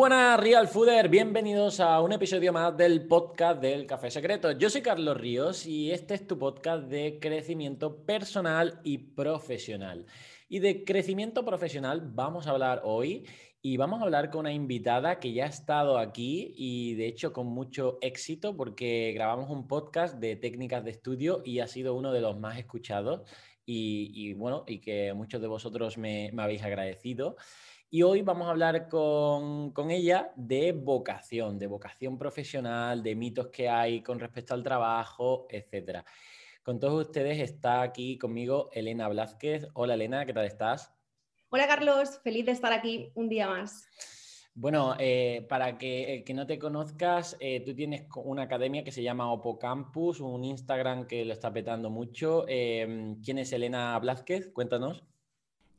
buenas, Real Fooder. Bienvenidos a un episodio más del podcast del Café Secreto. Yo soy Carlos Ríos y este es tu podcast de crecimiento personal y profesional. Y de crecimiento profesional vamos a hablar hoy y vamos a hablar con una invitada que ya ha estado aquí y de hecho con mucho éxito porque grabamos un podcast de técnicas de estudio y ha sido uno de los más escuchados y, bueno, y que muchos de vosotros me, habéis agradecido. Y hoy vamos a hablar con, con, ella de vocación, de vocación profesional, de mitos que hay con respecto al trabajo, etc. Con todos ustedes está aquí conmigo Elena Blázquez. Hola Elena, ¿qué tal estás? Hola Carlos, feliz de estar aquí un día más. Bueno, eh, para que, que, no te conozcas, eh, tú tienes una academia que se llama Opo Campus, un Instagram que lo está petando mucho. Em, ¿Quién es Elena Blázquez? Cuéntanos.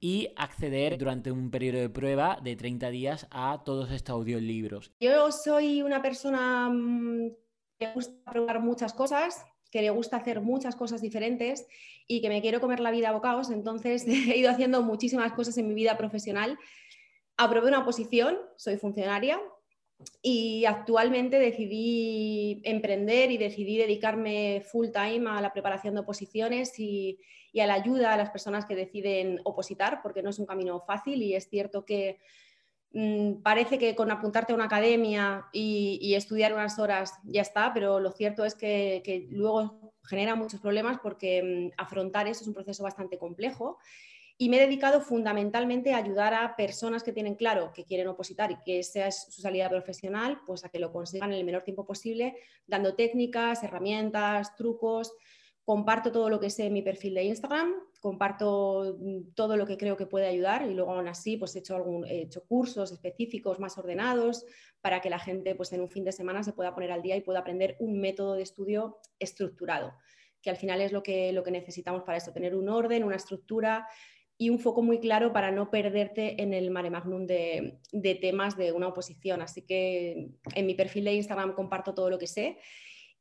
y acceder durante un periodo de prueba de 30 días a todos estos audiolibros. Yo soy una persona mm, que gusta probar muchas cosas, que le gusta hacer muchas cosas diferentes y que me quiero comer la vida a bocados, entonces he ido haciendo muchísimas cosas en mi vida profesional. Aprobé una posición, soy funcionaria, y actualmente decidí emprender y decidí dedicarme full time a la preparación de oposiciones y, a la ayuda a las personas que deciden opositar, porque no es un camino fácil y es cierto que mm, parece que con apuntarte a una academia y, estudiar unas horas ya está, pero lo cierto es que, que luego genera muchos problemas porque mm, afrontar eso es un proceso bastante complejo y me he dedicado fundamentalmente a ayudar a personas que tienen claro que quieren opositar y que esa es su salida profesional, pues a que lo consigan en el menor tiempo posible, dando técnicas, herramientas, trucos. Comparto todo lo que sé en mi perfil de Instagram, comparto mm, todo lo que creo que puede ayudar y luego aún así pues he hecho, algún, he hecho cursos específicos más ordenados para que la gente pues en un fin de semana se pueda poner al día y pueda aprender un método de estudio estructurado, que al final es lo que, lo que necesitamos para esto, tener un orden, una estructura y un foco muy claro para no perderte en el mare magnum de, temas de una oposición. Así que en mi perfil de Instagram comparto todo lo que sé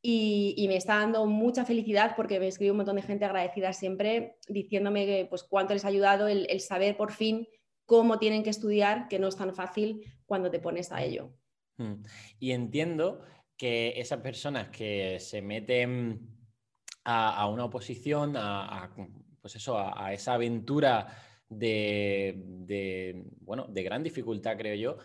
y, me está dando mucha felicidad porque me escribe un montón de gente agradecida siempre diciéndome que, pues, cuánto les ha ayudado el, saber por fin cómo tienen que estudiar, que no es tan fácil cuando te pones a ello. Hmm. Y entiendo que esas personas que se meten a, una oposición, a pues eso, a, esa aventura de, bueno, de gran dificultad, creo yo.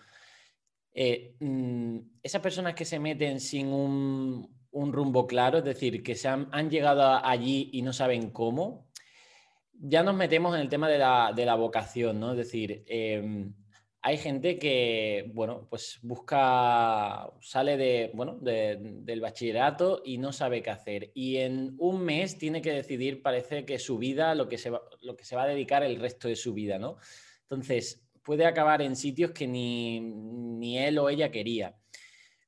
Eh, mm, esas personas que se meten sin un, rumbo claro, es decir, que se han, llegado allí y no saben cómo, ya nos metemos en el tema de la, vocación, ¿no? Es decir, em, hay gente que, bueno, pues busca, sale de, bueno, del bachillerato y no sabe qué hacer. Y en un mes tiene que decidir, parece que su vida, lo que se va, lo que se va a dedicar el resto de su vida, ¿no? Entonces, puede acabar en sitios que ni, él o ella quería.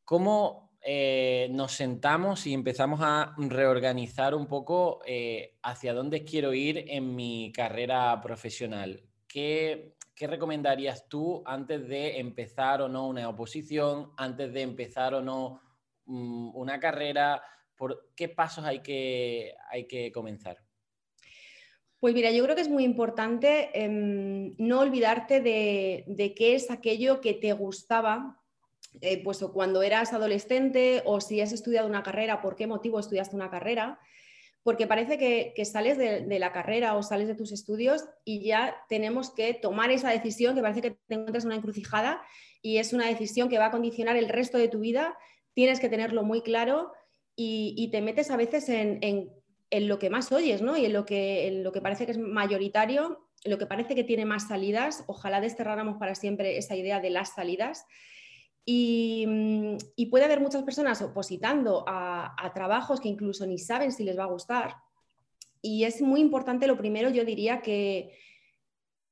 ¿Cómo eh, nos sentamos y empezamos a reorganizar un poco eh, hacia dónde quiero ir en mi carrera profesional? ¿Qué, ¿qué recomendarías tú antes de empezar o no una oposición, antes de empezar o no mm, una carrera? ¿Por qué pasos hay que, hay que comenzar? Pues mira, yo creo que es muy importante em, no olvidarte de, qué es aquello que te gustaba, eh, pues cuando eras adolescente o si has estudiado una carrera, por qué motivo estudiaste una carrera porque parece que, sales de, la carrera o sales de tus estudios y ya tenemos que tomar esa decisión que parece que te encuentras en una encrucijada y es una decisión que va a condicionar el resto de tu vida, tienes que tenerlo muy claro y, te metes a veces en, lo que más oyes ¿no? y en lo, que, en lo que parece que es mayoritario, lo que parece que tiene más salidas, ojalá desterráramos para siempre esa idea de las salidas Mm, y, puede haber muchas personas opositando a, trabajos que incluso ni saben si les va a gustar. Y es muy importante, lo primero, yo diría que,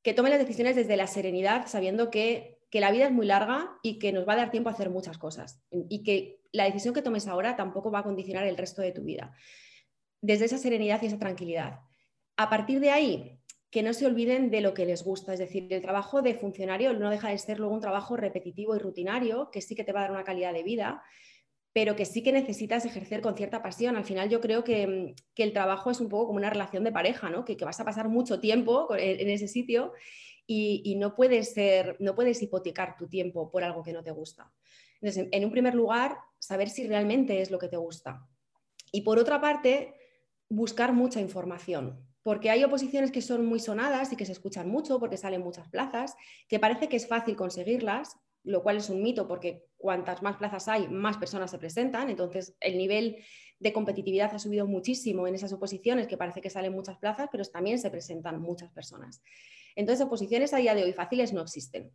que tomen las decisiones desde la serenidad, sabiendo que que la vida es muy larga y que nos va a dar tiempo a hacer muchas cosas y que la decisión que tomes ahora tampoco va a condicionar el resto de tu vida. Desde esa serenidad y esa tranquilidad. A partir de ahí, que no se olviden de lo que les gusta. Es decir, el trabajo de funcionario no deja de ser luego un trabajo repetitivo y rutinario, que sí que te va a dar una calidad de vida, pero que sí que necesitas ejercer con cierta pasión. Al final yo creo que, el trabajo es un poco como una relación de pareja, ¿no? que, vas a pasar mucho tiempo en, ese sitio y, no, puedes ser, no puedes hipotecar tu tiempo por algo que no te gusta. Entonces, en un primer lugar, saber si realmente es lo que te gusta. Y por otra parte, buscar mucha información porque hay oposiciones que son muy sonadas y que se escuchan mucho porque salen muchas plazas, que parece que es fácil conseguirlas, lo cual es un mito porque cuantas más plazas hay, más personas se presentan, entonces el nivel de competitividad ha subido muchísimo en esas oposiciones, que parece que salen muchas plazas, pero también se presentan muchas personas. Entonces, oposiciones a día de hoy fáciles no existen.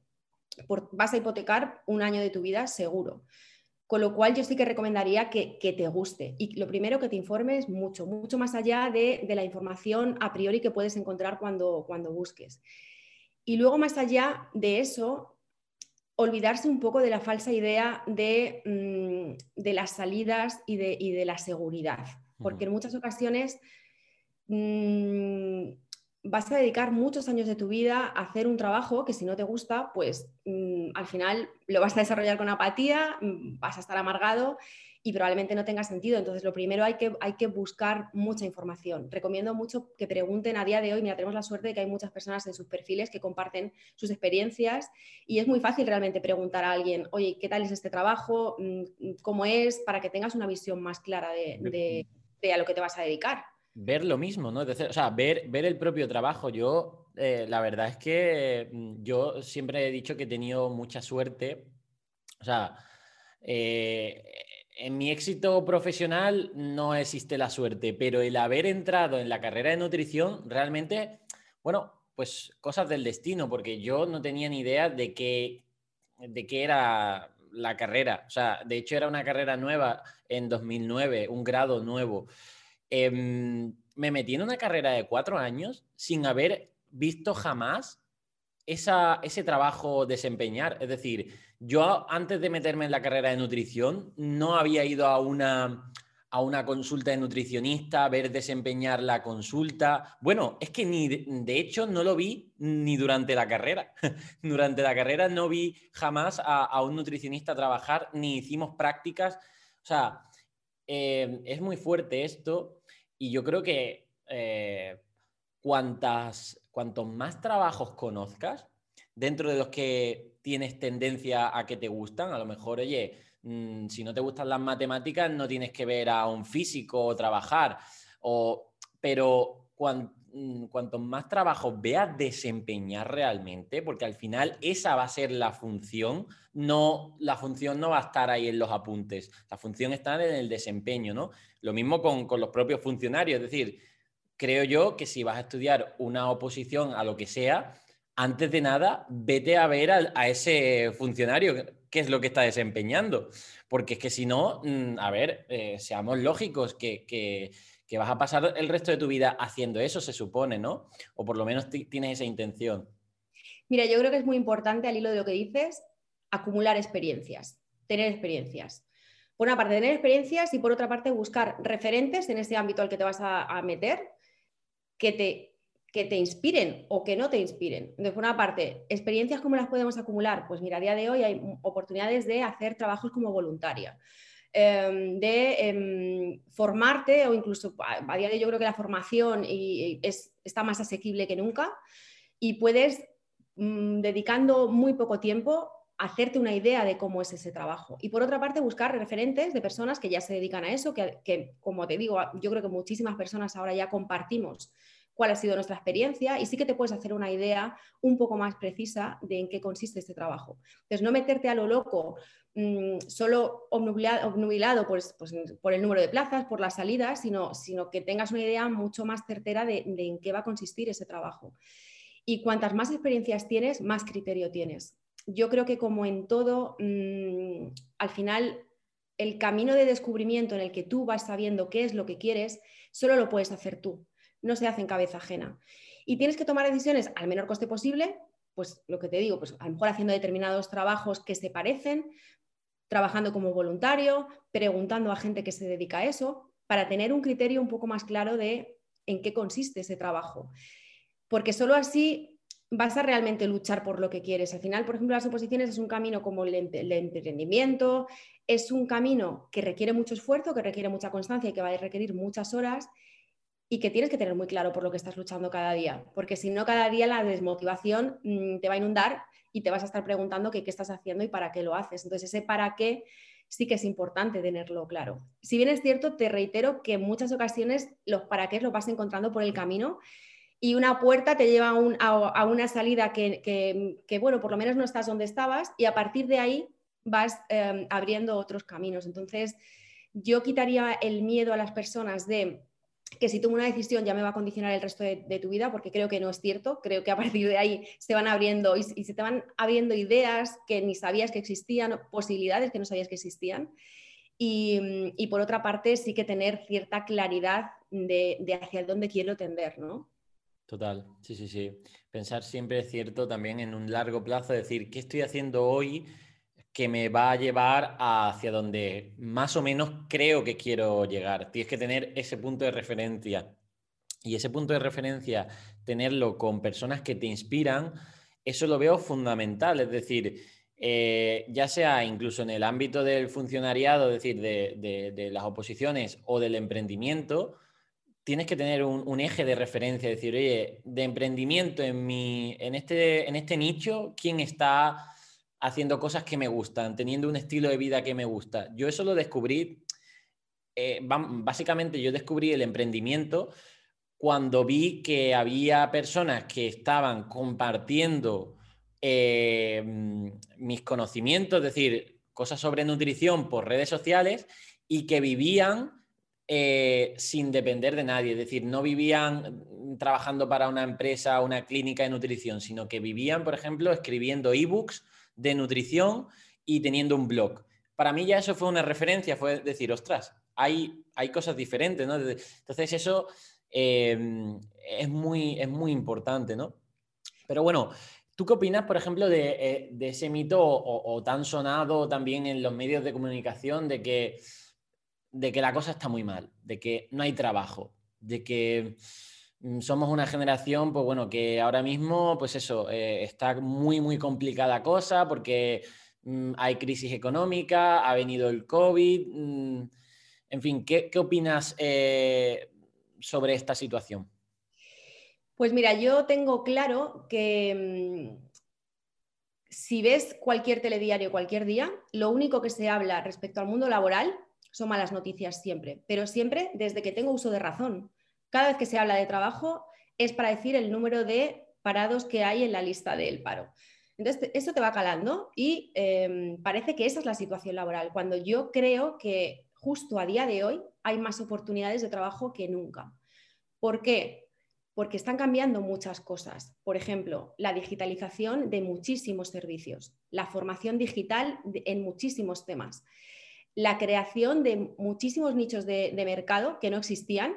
vas a hipotecar un año de tu vida seguro. Con lo cual yo sí que recomendaría que, te guste. Y lo primero que te informes mucho, mucho más allá de, la información a priori que puedes encontrar cuando, cuando busques. Y luego más allá de eso, olvidarse un poco de la falsa idea de, mm, las salidas y de, la seguridad, porque en muchas ocasiones mm, vas a dedicar muchos años de tu vida a hacer un trabajo que si no te gusta, pues mm, al final lo vas a desarrollar con apatía, mm, vas a estar amargado y probablemente no tenga sentido. Entonces, lo primero hay que, hay que buscar mucha información. Recomiendo mucho que pregunten a día de hoy. Mira, tenemos la suerte de que hay muchas personas en sus perfiles que comparten sus experiencias y es muy fácil realmente preguntar a alguien, oye, ¿qué tal es este trabajo? Mm, ¿Cómo es? Para que tengas una visión más clara de a lo que te vas a dedicar ver lo mismo, ¿no? o sea, ver, ver el propio trabajo. Yo, eh, la verdad es que mm, yo siempre he dicho que he tenido mucha suerte. O sea, eh, en mi éxito profesional no existe la suerte, pero el haber entrado en la carrera de nutrición realmente, bueno, pues cosas del destino, porque yo no tenía ni idea de qué, de qué era la carrera. O sea, de hecho era una carrera nueva en 2009, un grado nuevo. Em, me metí en una carrera de cuatro años sin haber visto jamás ese trabajo desempeñar. Es decir, yo antes de meterme en la carrera de nutrición no había ido a una, a una consulta de nutricionista, ver desempeñar la consulta. Bueno, es que ni de hecho no lo vi ni durante la carrera. durante la carrera no vi jamás a, un nutricionista trabajar, ni hicimos prácticas. O sea, em, es muy fuerte esto y yo creo que eh, cuantas, cuantos más trabajos conozcas, dentro de los que tienes tendencia a que te gustan, a lo mejor, oye, mm, si no te gustan las matemáticas, no tienes que ver a un físico o trabajar, o, pero mm, cuantos más trabajos veas desempeñar realmente, porque al final esa va a ser la función, no, la función no va a estar ahí en los apuntes, la función está en el desempeño, ¿no? Lo mismo con, los propios funcionarios, es decir, creo yo que si vas a estudiar una oposición a lo que sea, antes de nada, vete a ver a, ese funcionario qué es lo que está desempeñando. Porque es que si no, mm, a ver, eh, seamos lógicos, que, vas a pasar el resto de tu vida haciendo eso, se supone, ¿no? O por lo menos tienes esa intención. Mira, yo creo que es muy importante, al hilo de lo que dices, acumular experiencias, tener experiencias por una parte tener experiencias y por otra parte buscar referentes en ese ámbito al que te vas a, meter que te, que te inspiren o que no te inspiren. Entonces, por una parte, experiencias, ¿cómo las podemos acumular? Pues mira, a día de hoy hay oportunidades de hacer trabajos como voluntaria, em, de em, formarte o incluso a, día de hoy yo creo que la formación es, está más asequible que nunca y puedes, mm, dedicando muy poco tiempo, hacerte una idea de cómo es ese trabajo. Y por otra parte, buscar referentes de personas que ya se dedican a eso, que, como te digo, yo creo que muchísimas personas ahora ya compartimos cuál ha sido nuestra experiencia y sí que te puedes hacer una idea un poco más precisa de en qué consiste este trabajo. Entonces, no meterte a lo loco, mm, solo obnubilado, pues, por el número de plazas, por las salidas, sino, que tengas una idea mucho más certera de, de en qué va a consistir ese trabajo. Y cuantas más experiencias tienes, más criterio tienes yo creo que como en todo, mm, al final el camino de descubrimiento en el que tú vas sabiendo qué es lo que quieres, solo lo puedes hacer tú, no se hace en cabeza ajena. Y tienes que tomar decisiones al menor coste posible, pues lo que te digo, pues a lo mejor haciendo determinados trabajos que se parecen, trabajando como voluntario, preguntando a gente que se dedica a eso, para tener un criterio un poco más claro de en qué consiste ese trabajo. Porque solo así vas a realmente luchar por lo que quieres. Al final, por ejemplo, las oposiciones es un camino como el, emprendimiento, es un camino que requiere mucho esfuerzo, que requiere mucha constancia y que va a requerir muchas horas y que tienes que tener muy claro por lo que estás luchando cada día, porque si no, cada día la desmotivación mm, te va a inundar y te vas a estar preguntando qué, qué estás haciendo y para qué lo haces. Entonces, ese para qué sí que es importante tenerlo claro. Si bien es cierto, te reitero que en muchas ocasiones los para qué los vas encontrando por el camino y una puerta te lleva a, una salida que, bueno, por lo menos no estás donde estabas y a partir de ahí vas em, abriendo otros caminos. Entonces, yo quitaría el miedo a las personas de que si tomo una decisión ya me va a condicionar el resto de, tu vida, porque creo que no es cierto. Creo que a partir de ahí se van abriendo y, se te van abriendo ideas que ni sabías que existían, posibilidades que no sabías que existían. Y, por otra parte, sí que tener cierta claridad de, de hacia dónde quiero tender, ¿no? Total, sí, sí, sí. Pensar siempre es cierto también en un largo plazo, decir, ¿qué estoy haciendo hoy que me va a llevar hacia donde más o menos creo que quiero llegar? Tienes que tener ese punto de referencia. Y ese punto de referencia, tenerlo con personas que te inspiran, eso lo veo fundamental. Es decir, eh, ya sea incluso en el ámbito del funcionariado, es decir, de, de las oposiciones o del emprendimiento, tienes que tener un, eje de referencia, decir, oye, de emprendimiento en, mi, en, este, en este nicho, ¿quién está haciendo cosas que me gustan, teniendo un estilo de vida que me gusta? Yo eso lo descubrí, eh, básicamente yo descubrí el emprendimiento cuando vi que había personas que estaban compartiendo eh, mis conocimientos, es decir, cosas sobre nutrición por redes sociales y que vivían eh, sin depender de nadie, es decir, no vivían trabajando para una empresa, una clínica de nutrición, sino que vivían, por ejemplo, escribiendo ebooks de nutrición y teniendo un blog. Para mí ya eso fue una referencia, fue decir, ostras, hay, hay cosas diferentes, ¿no? Entonces eso em, es, muy, es muy importante, ¿no? Pero bueno, ¿tú qué opinas, por ejemplo, de, eh, ese mito o tan sonado también en los medios de comunicación de que de que la cosa está muy mal, de que no hay trabajo, de que somos una generación, pues bueno, que ahora mismo, pues eso, eh, está muy, muy complicada cosa porque mm, hay crisis económica, ha venido el COVID. Mm, en fin, ¿qué, opinas eh, sobre esta situación? Pues mira, yo tengo claro que si ves cualquier telediario cualquier día, lo único que se habla respecto al mundo laboral son malas noticias siempre, pero siempre desde que tengo uso de razón. Cada vez que se habla de trabajo es para decir el número de parados que hay en la lista del paro. Entonces, eso te va calando y em, parece que esa es la situación laboral, cuando yo creo que justo a día de hoy hay más oportunidades de trabajo que nunca. ¿Por qué? Porque están cambiando muchas cosas. Por ejemplo, la digitalización de muchísimos servicios, la formación digital en muchísimos temas la creación de muchísimos nichos de, mercado que no existían,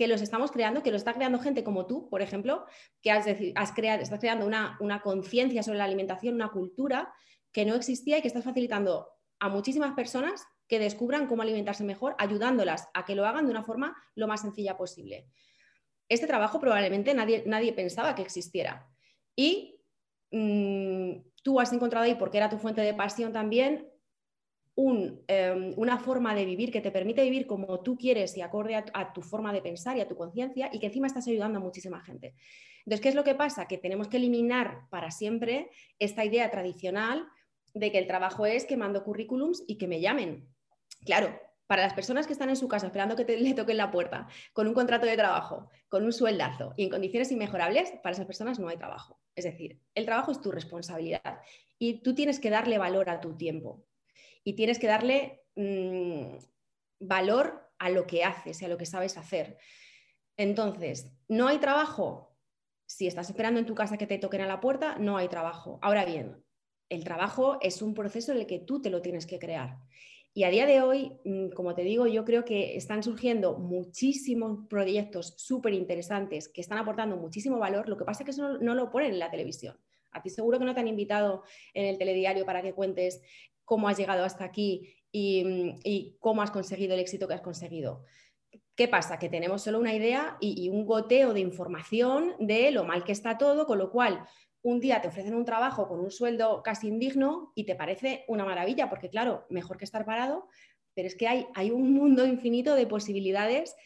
que los estamos creando, que lo está creando gente como tú, por ejemplo, que has, creado, estás creando una, una conciencia sobre la alimentación, una cultura que no existía y que estás facilitando a muchísimas personas que descubran cómo alimentarse mejor, ayudándolas a que lo hagan de una forma lo más sencilla posible. Este trabajo probablemente nadie, nadie pensaba que existiera. Y mm, tú has encontrado ahí, porque era tu fuente de pasión también, Em, una forma de vivir que te permite vivir como tú quieres y acorde a, tu forma de pensar y a tu conciencia y que encima estás ayudando a muchísima gente. Entonces, ¿qué es lo que pasa? Que tenemos que eliminar para siempre esta idea tradicional de que el trabajo es que mando currículums y que me llamen. Claro, para las personas que están en su casa esperando que te, le toquen la puerta con un contrato de trabajo, con un sueldazo y en condiciones inmejorables, para esas personas no hay trabajo. Es decir, el trabajo es tu responsabilidad y tú tienes que darle valor a tu tiempo y tienes que darle mm, valor a lo que haces y a lo que sabes hacer. Entonces, ¿no hay trabajo? Si estás esperando en tu casa que te toquen a la puerta, no hay trabajo. Ahora bien, el trabajo es un proceso en el que tú te lo tienes que crear. Y a día de hoy, mm, como te digo, yo creo que están surgiendo muchísimos proyectos súper interesantes que están aportando muchísimo valor. Lo que pasa es que eso no, no, lo ponen en la televisión. A ti seguro que no te han invitado en el telediario para que cuentes cómo has llegado hasta aquí y, cómo has conseguido el éxito que has conseguido. ¿Qué pasa? Que tenemos solo una idea y, un goteo de información de lo mal que está todo, con lo cual un día te ofrecen un trabajo con un sueldo casi indigno y te parece una maravilla, porque claro, mejor que estar parado, pero es que hay, hay un mundo infinito de posibilidades.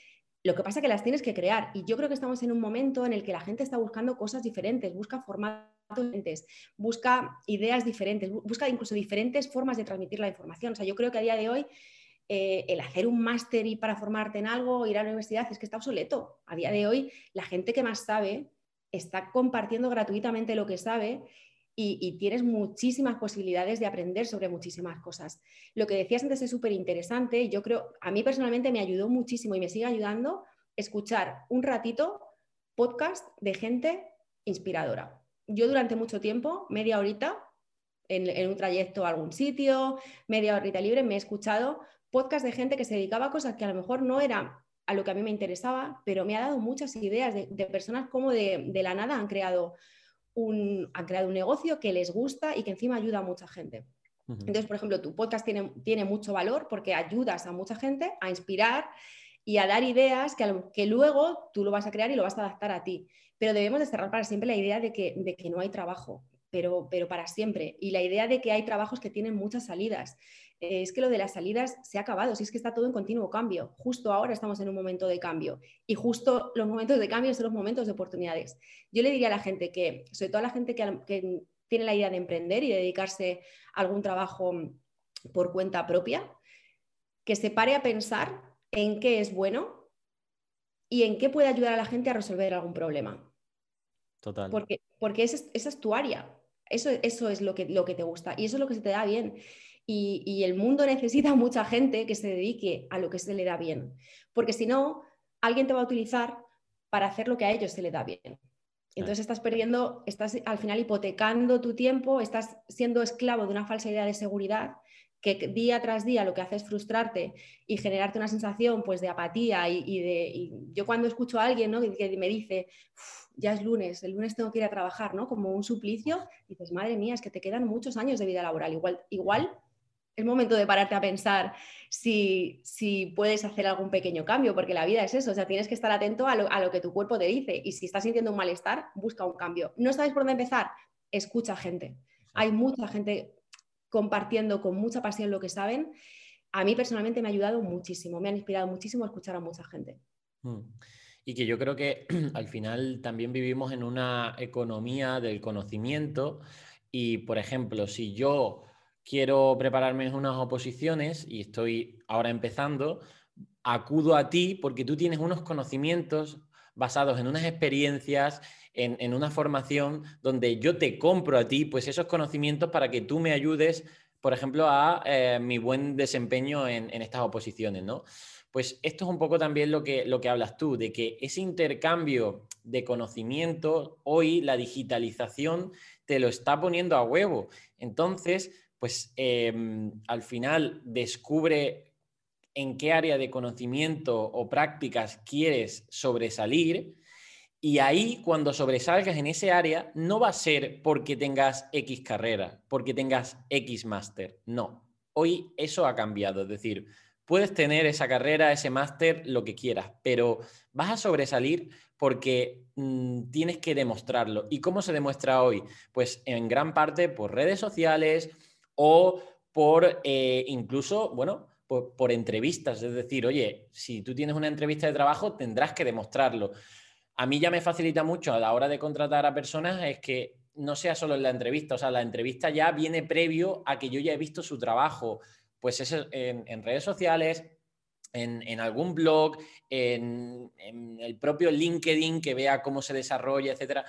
Lo que pasa es que las tienes que crear y yo creo que estamos en un momento en el que la gente está buscando cosas diferentes, busca formatos diferentes, busca ideas diferentes, busca incluso diferentes formas de transmitir la información. O sea, yo creo que a día de hoy eh, el hacer un máster y para formarte en algo, ir a la universidad, es que está obsoleto. A día de hoy, la gente que más sabe está compartiendo gratuitamente lo que sabe y, tienes muchísimas posibilidades de aprender sobre muchísimas cosas. Lo que decías antes es súper interesante. Yo creo, a mí personalmente me ayudó muchísimo y me sigue ayudando escuchar un ratito podcast de gente inspiradora. Yo durante mucho tiempo, media horita, en, un trayecto a algún sitio, media horita libre, me he escuchado podcast de gente que se dedicaba a cosas que a lo mejor no eran a lo que a mí me interesaba, pero me ha dado muchas ideas de, personas como de, la nada han creado, un, han creado un negocio que les gusta y que encima ayuda a mucha gente. Entonces, por ejemplo, tu podcast tiene, tiene, mucho valor porque ayudas a mucha gente a inspirar y a dar ideas que, que, luego tú lo vas a crear y lo vas a adaptar a ti. Pero debemos de cerrar para siempre la idea de que, de que no hay trabajo, pero, pero para siempre. Y la idea de que hay trabajos que tienen muchas salidas es que lo de las salidas se ha acabado, si es que está todo en continuo cambio. Justo ahora estamos en un momento de cambio y justo los momentos de cambio son los momentos de oportunidades. Yo le diría a la gente que, sobre todo a la gente que, tiene la idea de emprender y de dedicarse a algún trabajo por cuenta propia, que se pare a pensar en qué es bueno y en qué puede ayudar a la gente a resolver algún problema. Total. Porque, porque esa, es, tu área. Eso, eso es lo que, lo que te gusta y eso es lo que se te da bien y, el mundo necesita mucha gente que se dedique a lo que se le da bien, porque si no, alguien te va a utilizar para hacer lo que a ellos se le da bien. Entonces estás perdiendo, estás al final hipotecando tu tiempo, estás siendo esclavo de una falsa idea de seguridad que día tras día lo que hace es frustrarte y generarte una sensación pues de apatía y, de yo cuando escucho a alguien ¿no? que, me dice ya es lunes, el lunes tengo que ir a trabajar, ¿no? Como un suplicio, dices, madre mía, es que te quedan muchos años de vida laboral. Igual, igual es momento de pararte a pensar si, puedes hacer algún pequeño cambio, porque la vida es eso, o sea, tienes que estar atento a lo, que tu cuerpo te dice y si estás sintiendo un malestar, busca un cambio. ¿No sabes por dónde empezar? Escucha gente. Hay mucha gente compartiendo con mucha pasión lo que saben. A mí personalmente me ha ayudado muchísimo, me han inspirado muchísimo a escuchar a mucha gente. Mm. Y que yo creo que al final también vivimos en una economía del conocimiento y, por ejemplo, si yo quiero prepararme en unas oposiciones y estoy ahora empezando, acudo a ti porque tú tienes unos conocimientos basados en unas experiencias, en, una formación donde yo te compro a ti pues esos conocimientos para que tú me ayudes, por ejemplo, a eh, mi buen desempeño en, estas oposiciones, ¿no? Pues esto es un poco también lo que, lo que hablas tú, de que ese intercambio de conocimiento, hoy la digitalización te lo está poniendo a huevo. Entonces, pues em, al final descubre en qué área de conocimiento o prácticas quieres sobresalir. Y ahí, cuando sobresalgas en ese área, no va a ser porque tengas X carrera, porque tengas X máster. No. Hoy eso ha cambiado. Es decir, puedes tener esa carrera, ese máster, lo que quieras, pero vas a sobresalir porque mm, tienes que demostrarlo. ¿Y cómo se demuestra hoy? Pues en gran parte por redes sociales, o por eh, incluso, bueno, por, entrevistas. Es decir, oye, si tú tienes una entrevista de trabajo, tendrás que demostrarlo. A mí ya me facilita mucho a la hora de contratar a personas es que no sea solo en la entrevista, o sea, la entrevista ya viene previo a que yo ya he visto su trabajo, pues es en, redes sociales, en, algún blog, en, el propio LinkedIn que vea cómo se desarrolla, etcétera.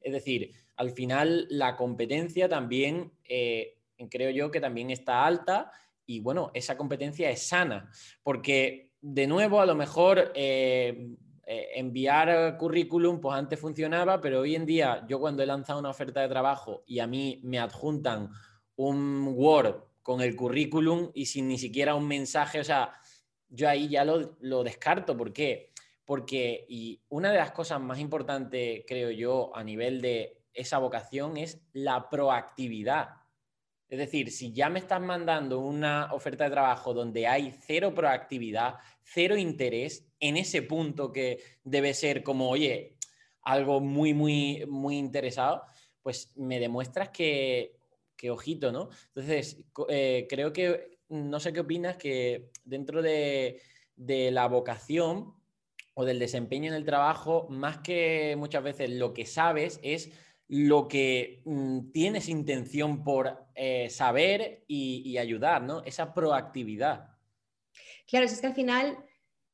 Es decir, al final la competencia también eh, creo yo que también está alta y bueno, esa competencia es sana, porque de nuevo a lo mejor eh, eh, enviar currículum, pues antes funcionaba, pero hoy en día yo cuando he lanzado una oferta de trabajo y a mí me adjuntan un Word con el currículum y sin ni siquiera un mensaje, o sea, yo ahí ya lo, lo descarto. ¿Por qué? Porque y una de las cosas más importantes, creo yo, a nivel de esa vocación es la proactividad. Es decir, si ya me estás mandando una oferta de trabajo donde hay cero proactividad, cero interés en ese punto que debe ser como, oye, algo muy, muy, muy interesado, pues me demuestras que, ojito, ¿no? Entonces, eh, creo que, no sé qué opinas, que dentro de, de la vocación o del desempeño en el trabajo, más que muchas veces lo que sabes es lo que mm, tienes intención por eh, saber y, ayudar, ¿no? Esa proactividad. Claro, es que al final,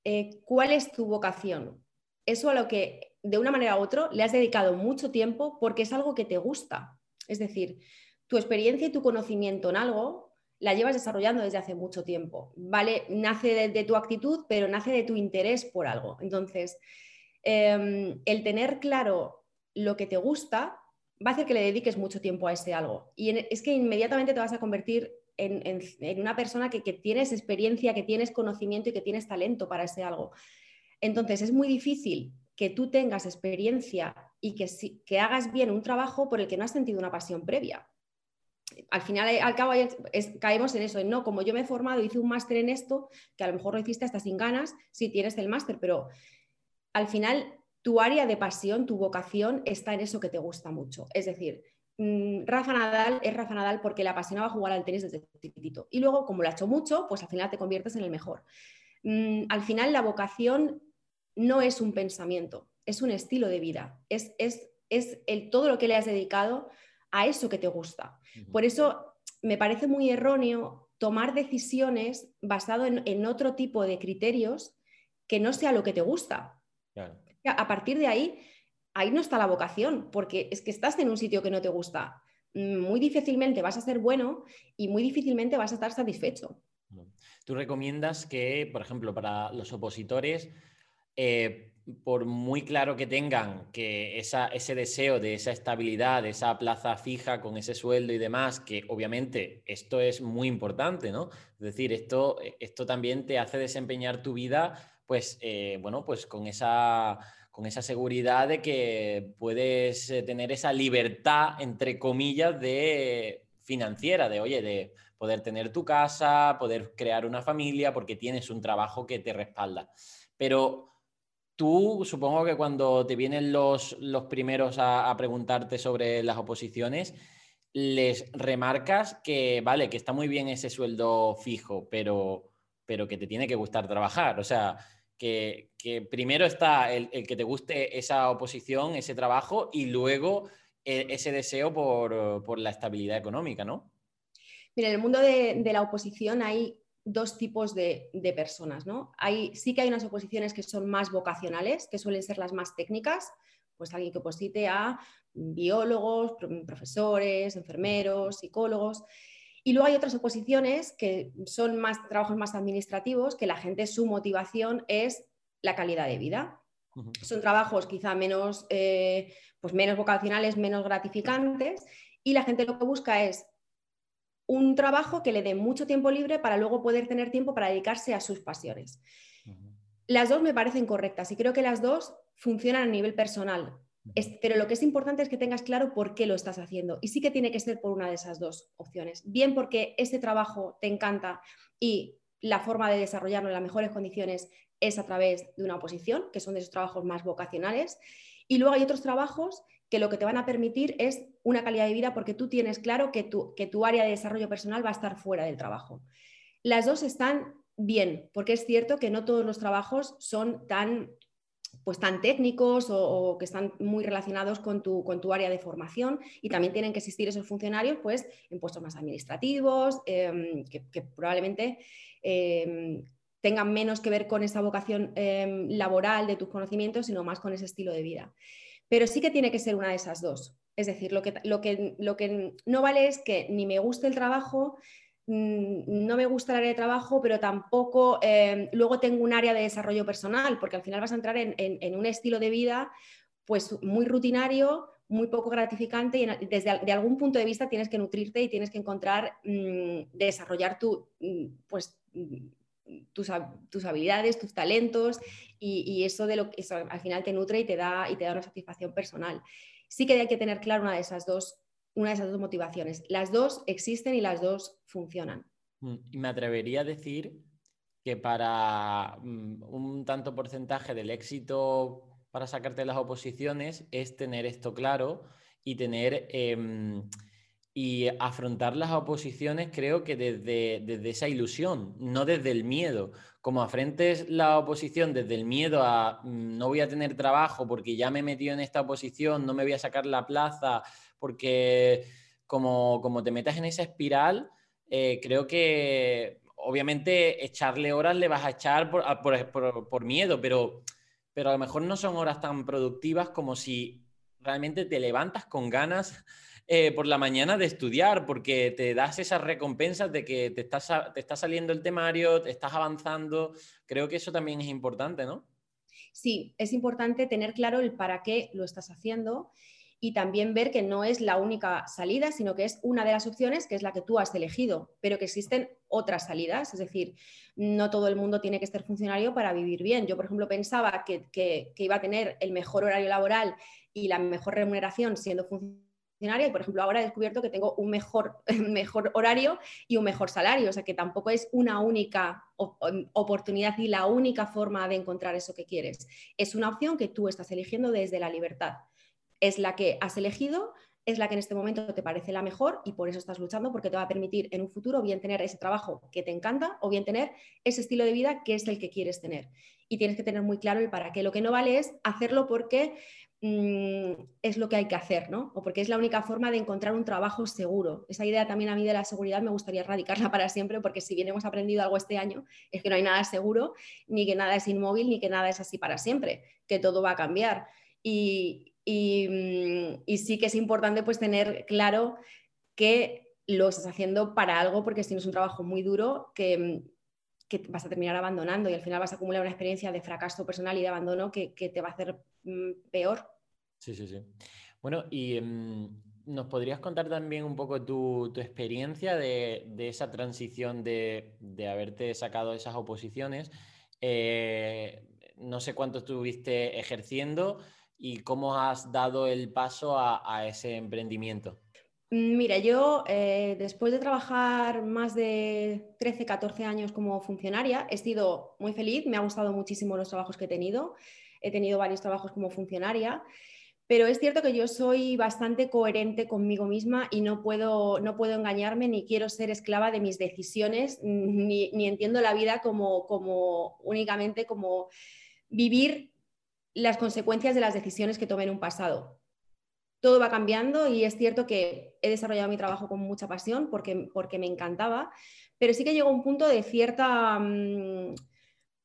eh, ¿cuál es tu vocación? Eso a lo que de una manera u otra le has dedicado mucho tiempo porque es algo que te gusta. Es decir, tu experiencia y tu conocimiento en algo la llevas desarrollando desde hace mucho tiempo. ¿Vale? Nace de, tu actitud, pero nace de tu interés por algo. Entonces, em, el tener claro lo que te gusta va a hacer que le dediques mucho tiempo a ese algo. Y es que inmediatamente te vas a convertir en, una persona que, tienes experiencia, que tienes conocimiento y que tienes talento para ese algo. Entonces es muy difícil que tú tengas experiencia y que, que hagas bien un trabajo por el que no has sentido una pasión previa. Al final, al cabo, caemos en eso, en no, como yo me he formado, hice un máster en esto, que a lo mejor lo hiciste hasta sin ganas, si tienes el máster, pero al final tu área de pasión, tu vocación está en eso que te gusta mucho. Es decir, mm, Rafa Nadal es Rafa Nadal porque le apasionaba jugar al tenis desde chiquitito. Y luego, como lo ha hecho mucho, pues al final te conviertes en el mejor. Mm, al final, la vocación no es un pensamiento, es un estilo de vida. Es, es, el, todo lo que le has dedicado a eso que te gusta. Por eso me parece muy erróneo tomar decisiones basado en, en otro tipo de criterios que no sea lo que te gusta. Claro a partir de ahí, ahí no está la vocación, porque es que estás en un sitio que no te gusta. Mm, muy difícilmente vas a ser bueno y muy difícilmente vas a estar satisfecho. Tú recomiendas que, por ejemplo, para los opositores, eh, por muy claro que tengan que ese deseo de esa estabilidad, de esa plaza fija con ese sueldo y demás, que obviamente esto es muy importante, ¿no? Es decir, esto, esto también te hace desempeñar tu vida pues eh, bueno, pues con esa, con esa seguridad de que puedes eh, tener esa libertad, entre comillas, de financiera, de oye, de poder tener tu casa, poder crear una familia, porque tienes un trabajo que te respalda. Pero tú, supongo que cuando te vienen los, los primeros a, a preguntarte sobre las oposiciones, les remarcas que, vale, que está muy bien ese sueldo fijo, pero, pero que te tiene que gustar trabajar. O sea, que, primero está el, que te guste esa oposición, ese trabajo, y luego eh, ese deseo por, la estabilidad económica, ¿no? Mira, en el mundo de, la oposición hay dos tipos de, personas, ¿no? Hay, sí que hay unas oposiciones que son más vocacionales, que suelen ser las más técnicas, pues alguien que oposite a biólogos, profesores, enfermeros, psicólogos. Y luego hay otras oposiciones que son más trabajos más administrativos, que la gente su motivación es la calidad de vida. Son trabajos quizá menos, eh, pues menos vocacionales, menos gratificantes, y la gente lo que busca es un trabajo que le dé mucho tiempo libre para luego poder tener tiempo para dedicarse a sus pasiones. Las dos me parecen correctas y creo que las dos funcionan a nivel personal pero lo que es importante es que tengas claro por qué lo estás haciendo. Y sí que tiene que ser por una de esas dos opciones. Bien porque ese trabajo te encanta y la forma de desarrollarlo en las mejores condiciones es a través de una oposición, que son de esos trabajos más vocacionales. Y luego hay otros trabajos que lo que te van a permitir es una calidad de vida porque tú tienes claro que tu, que tu área de desarrollo personal va a estar fuera del trabajo. Las dos están bien, porque es cierto que no todos los trabajos son tan pues tan técnicos o, que están muy relacionados con tu, con tu, área de formación y también tienen que existir esos funcionarios pues, en puestos más administrativos, em, que, probablemente em, tengan menos que ver con esa vocación em, laboral de tus conocimientos, sino más con ese estilo de vida. Pero sí que tiene que ser una de esas dos. Es decir, lo que, lo que, lo que no vale es que ni me guste el trabajo, no me gusta el área de trabajo, pero tampoco em, luego tengo un área de desarrollo personal, porque al final vas a entrar en, un estilo de vida pues muy rutinario, muy poco gratificante y desde de algún punto de vista tienes que nutrirte y tienes que encontrar, mm, desarrollar tu, mm, pues, tus, habilidades, tus talentos y, eso de lo que al final te nutre y te da, y te da una satisfacción personal. sí que hay que tener claro una de esas dos, una de esas dos motivaciones. Las dos existen y las dos funcionan. Mm, y me atrevería a decir que para mm, un tanto porcentaje del éxito para sacarte las oposiciones es tener esto claro y tener em, y afrontar las oposiciones creo que desde, desde, esa ilusión, no desde el miedo. Como afrentes la oposición desde el miedo a mm, no voy a tener trabajo porque ya me he metido en esta oposición, no me voy a sacar la plaza, porque como, como te metas en esa espiral, eh, creo que obviamente echarle horas le vas a echar por, por, por miedo, pero, pero a lo mejor no son horas tan productivas como si realmente te levantas con ganas eh, por la mañana de estudiar, porque te das esas recompensas de que te está, te está saliendo el temario, te estás avanzando. Creo que eso también es importante, ¿no? Sí, es importante tener claro el para qué lo estás haciendo y también ver que no es la única salida, sino que es una de las opciones, que es la que tú has elegido, pero que existen otras salidas. Es decir, no todo el mundo tiene que ser funcionario para vivir bien. Yo, por ejemplo, pensaba que, que iba a tener el mejor horario laboral y la mejor remuneración siendo funcionario y, por ejemplo, ahora he descubierto que tengo un mejor, mejor horario y un mejor salario, o sea que tampoco es una única oportunidad y la única forma de encontrar eso que quieres. Es una opción que tú estás eligiendo desde la libertad. Es la que has elegido, es la que en este momento te parece la mejor y por eso estás luchando porque te va a permitir en un futuro bien tener ese trabajo que te encanta o bien tener ese estilo de vida que es el que quieres tener. Y tienes que tener muy claro el para qué. Lo que no vale es hacerlo porque Mm, es lo que hay que hacer, ¿no? O porque es la única forma de encontrar un trabajo seguro. Esa idea también a mí de la seguridad me gustaría erradicarla para siempre, porque si bien hemos aprendido algo este año, es que no hay nada seguro, ni que nada es inmóvil, ni que nada es así para siempre, que todo va a cambiar. Y, mm, sí que es importante pues tener claro que lo estás haciendo para algo, porque si no es un trabajo muy duro, que, mm, que vas a terminar abandonando y al final vas a acumular una experiencia de fracaso personal y de abandono que, que te va a hacer peor Sí, sí, sí. Bueno, y em, nos podrías contar también un poco tu, experiencia de, esa transición de, haberte sacado esas oposiciones. Eh, no sé cuánto estuviste ejerciendo y cómo has dado el paso a, ese emprendimiento. Mira, yo eh, después de trabajar más de 13, 14 años como funcionaria, he sido muy feliz, me ha gustado muchísimo los trabajos que he tenido. He tenido varios trabajos como funcionaria pero es cierto que yo soy bastante coherente conmigo misma y no puedo, no puedo engañarme ni quiero ser esclava de mis decisiones, ni, entiendo la vida como, como únicamente como vivir las consecuencias de las decisiones que tomé en un pasado. Todo va cambiando y es cierto que he desarrollado mi trabajo con mucha pasión porque, porque me encantaba, pero sí que llegó un punto de cierta, mm,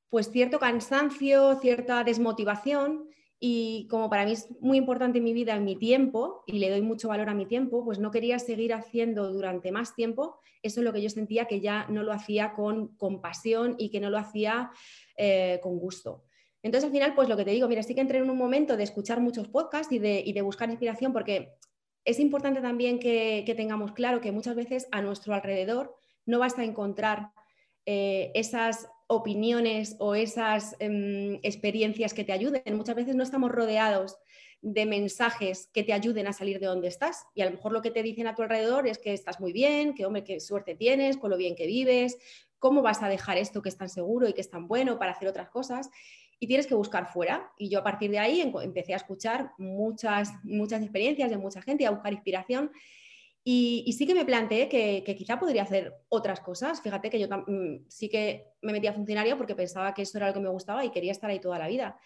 pues cierto cansancio, cierta desmotivación y como para mí es muy importante en mi vida, en mi tiempo, y le doy mucho valor a mi tiempo, pues no quería seguir haciendo durante más tiempo eso es lo que yo sentía que ya no lo hacía con compasión y que no lo hacía eh, con gusto. Entonces al final, pues lo que te digo, mira, sí que entré en un momento de escuchar muchos podcasts y de, buscar inspiración porque es importante también que, tengamos claro que muchas veces a nuestro alrededor no basta encontrar eh, esas opiniones o esas em, experiencias que te ayuden. Muchas veces no estamos rodeados de mensajes que te ayuden a salir de donde estás. Y a lo mejor lo que te dicen a tu alrededor es que estás muy bien, que hombre, qué suerte tienes, con lo bien que vives, cómo vas a dejar esto que es tan seguro y que es tan bueno para hacer otras cosas. Y tienes que buscar fuera. Y yo a partir de ahí empecé a escuchar muchas, muchas experiencias de mucha gente y a buscar inspiración. Y, sí que me planteé que, quizá podría hacer otras cosas. Fíjate que yo mm, sí que me metí a funcionario porque pensaba que eso era lo que me gustaba y quería estar ahí toda la vida.